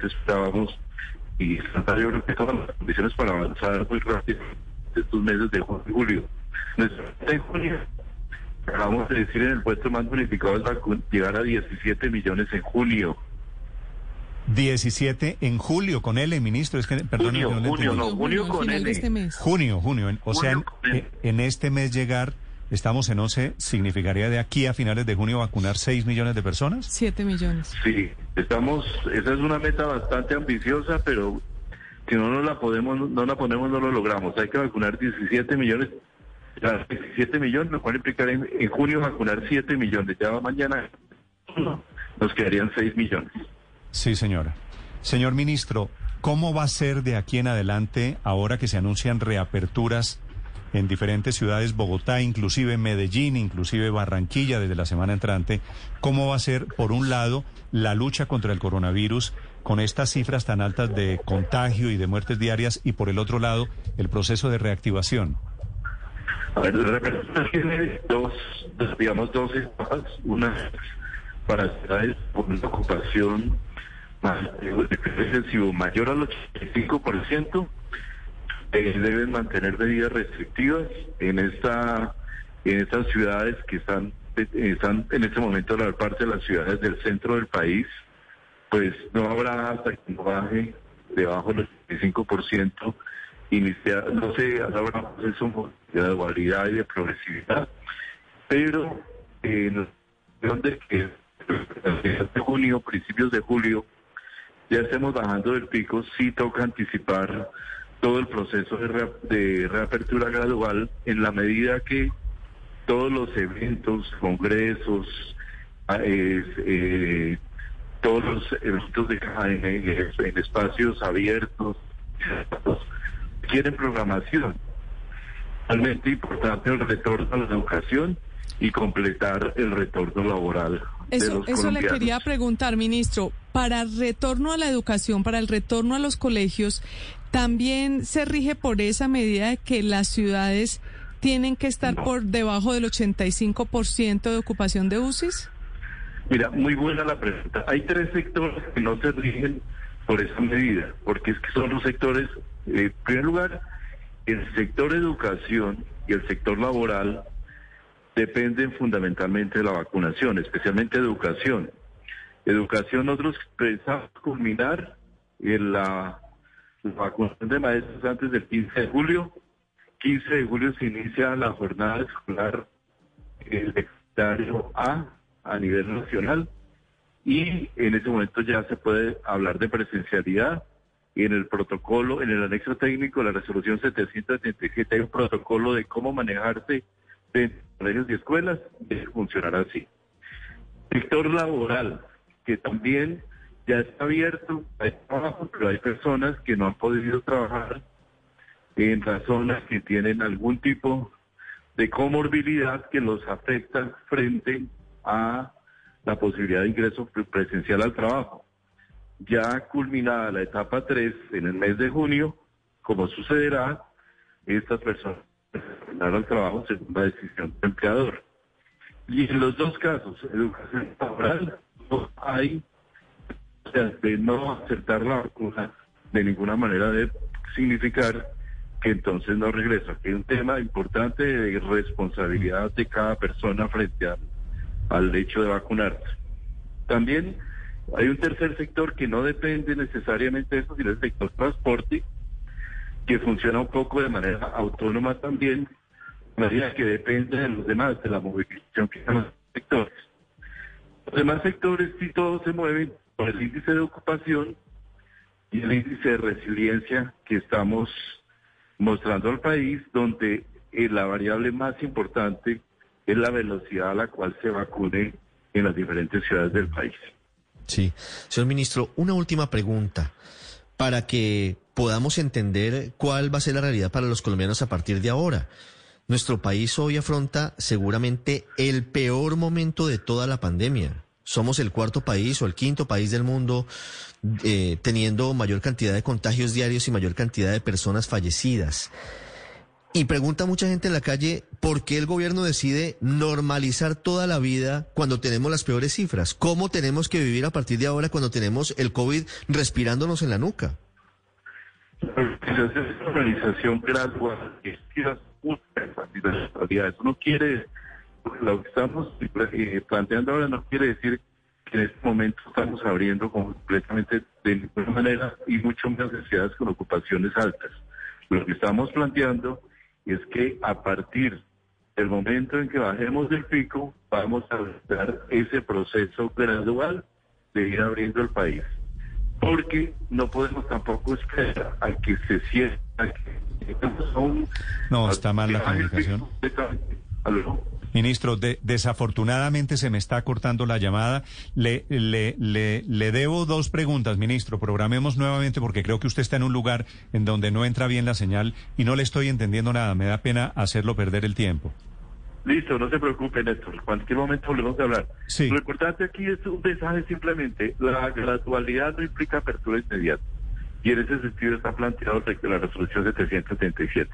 inicialmente esperábamos y yo creo que todas las condiciones para avanzar muy rápido estos meses de junio y julio. En junio, acabamos de decir en el puesto más bonificado es llegar a 17 millones en junio. 17 en julio con él, ministro. Es que, perdón, junio, no junio, no, junio con él. Este mes. Junio, junio. O sea, en, en, este mes llegar, estamos en 11, ¿significaría de aquí a finales de junio vacunar 6 millones de personas? 7 millones. Sí, estamos, esa es una meta bastante ambiciosa, pero si no nos la podemos, no la ponemos, no lo logramos. Hay que vacunar 17 millones. 17 millones, lo cual implicaría en, en junio vacunar 7 millones. Ya mañana nos quedarían 6 millones. Sí, señora. Señor ministro, ¿cómo va a ser de aquí en adelante ahora que se anuncian reaperturas en diferentes ciudades, Bogotá, inclusive Medellín, inclusive Barranquilla desde la semana entrante? ¿Cómo va a ser, por un lado, la lucha contra el coronavirus con estas cifras tan altas de contagio y de muertes diarias y, por el otro lado, el proceso de reactivación? A ver, la reapertura tiene dos, digamos, dos etapas. Una para ciudades con una ocupación excesivo mayor al 85%, eh, deben mantener medidas restrictivas en esta en estas ciudades que están están en este momento la parte de las ciudades del centro del país, pues no habrá hasta que no baje debajo del 85% iniciar, no se habrá un proceso de y de progresividad, pero en donde que de junio, principios de julio, ya estemos bajando del pico, sí toca anticipar todo el proceso de, reapertura gradual en la medida que todos los eventos, congresos, ah, eh, todos los eventos de, en, en espacios abiertos quieren programación. Realmente importante el retorno a la educación y completar el retorno laboral. Eso, eso le quería preguntar, ministro. Para el retorno a la educación, para el retorno a los colegios, ¿también se rige por esa medida de que las ciudades tienen que estar por debajo del 85% de ocupación de UCIs? Mira, muy buena la pregunta. Hay tres sectores que no se rigen por esa medida, porque es que son los sectores, eh, en primer lugar, el sector educación y el sector laboral dependen fundamentalmente de la vacunación, especialmente educación. Educación, nosotros pensamos culminar en la, vacunación de maestros antes del 15 de julio. 15 de julio se inicia la jornada escolar el secretario A a nivel nacional y en ese momento ya se puede hablar de presencialidad en el protocolo, en el anexo técnico de la resolución 777 hay un protocolo de cómo manejarse de colegios y escuelas debe funcionar así. Sector laboral, que también ya está abierto, hay trabajo, pero hay personas que no han podido trabajar en las zonas que tienen algún tipo de comorbilidad que los afecta frente a la posibilidad de ingreso presencial al trabajo. Ya culminada la etapa 3 en el mes de junio, como sucederá, estas personas dar al trabajo según la decisión del empleador. Y en los dos casos, educación laboral, no hay, de no aceptar la vacuna de ninguna manera de significar que entonces no regreso. Aquí hay un tema importante de responsabilidad de cada persona frente al hecho de vacunarse. También hay un tercer sector que no depende necesariamente de eso, sino el sector transporte, que funciona un poco de manera autónoma también, medida que depende de los demás, de la movilización que están los sectores. Los demás sectores sí todos se mueven por el índice de ocupación y el índice de resiliencia que estamos mostrando al país, donde eh, la variable más importante es la velocidad a la cual se vacune en las diferentes ciudades del país. Sí, señor ministro, una última pregunta para que podamos entender cuál va a ser la realidad para los colombianos a partir de ahora. Nuestro país hoy afronta seguramente el peor momento de toda la pandemia. Somos el cuarto país o el quinto país del mundo eh, teniendo mayor cantidad de contagios diarios y mayor cantidad de personas fallecidas. Y pregunta mucha gente en la calle por qué el gobierno decide normalizar toda la vida cuando tenemos las peores cifras. ¿Cómo tenemos que vivir a partir de ahora cuando tenemos el COVID respirándonos en la nuca? La normalización gradual es Eso no quiere, lo que estamos eh, planteando ahora no quiere decir que en este momento estamos abriendo completamente de ninguna manera y mucho más necesidades con ocupaciones altas. Lo que estamos planteando es que a partir del momento en que bajemos del pico, vamos a dar ese proceso gradual de ir abriendo el país. Porque no podemos tampoco esperar a que se cierre. no, está mal la comunicación. Ministro, desafortunadamente se me está cortando la llamada. Le, le, le, le debo dos preguntas, ministro. Programemos nuevamente porque creo que usted está en un lugar en donde no entra bien la señal y no le estoy entendiendo nada. Me da pena hacerlo perder el tiempo. Listo, no se preocupe, Néstor. En cualquier momento volvemos a hablar. Lo importante aquí es un mensaje simplemente. La gradualidad no implica apertura inmediata. Y en ese sentido está planteado la resolución 777.